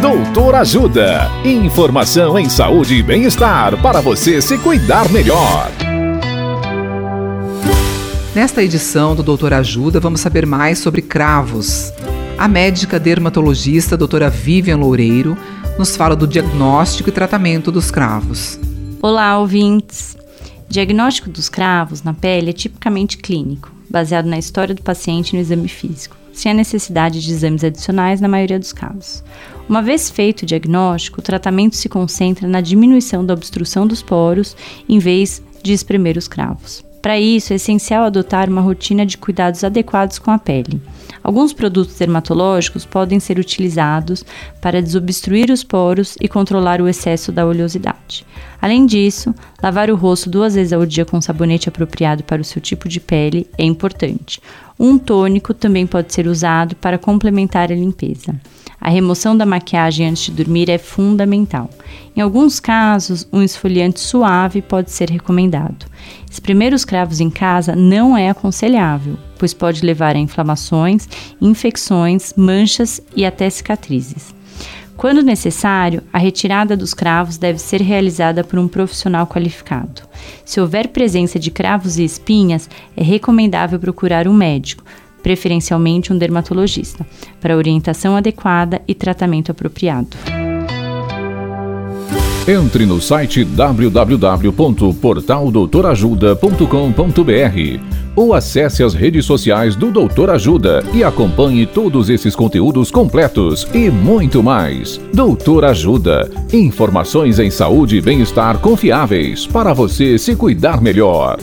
Doutor Ajuda. Informação em saúde e bem-estar para você se cuidar melhor. Nesta edição do Doutor Ajuda, vamos saber mais sobre cravos. A médica dermatologista doutora Vivian Loureiro nos fala do diagnóstico e tratamento dos cravos. Olá, ouvintes! Diagnóstico dos cravos na pele é tipicamente clínico, baseado na história do paciente e no exame físico, sem a necessidade de exames adicionais na maioria dos casos. Uma vez feito o diagnóstico, o tratamento se concentra na diminuição da obstrução dos poros em vez de espremer os cravos. Para isso, é essencial adotar uma rotina de cuidados adequados com a pele. Alguns produtos dermatológicos podem ser utilizados para desobstruir os poros e controlar o excesso da oleosidade. Além disso, lavar o rosto duas vezes ao dia com sabonete apropriado para o seu tipo de pele é importante. Um tônico também pode ser usado para complementar a limpeza. A remoção da maquiagem antes de dormir é fundamental. Em alguns casos, um esfoliante suave pode ser recomendado. Espremer os cravos em casa não é aconselhável, pois pode levar a inflamações, infecções, manchas e até cicatrizes. Quando necessário, a retirada dos cravos deve ser realizada por um profissional qualificado. Se houver presença de cravos e espinhas, é recomendável procurar um médico, preferencialmente um dermatologista, para orientação adequada e tratamento apropriado. Entre no site www.portaldoutorajuda.com.br ou acesse as redes sociais do Doutor Ajuda e acompanhe todos esses conteúdos completos e muito mais. Doutor Ajuda. Informações em saúde e bem-estar confiáveis para você se cuidar melhor.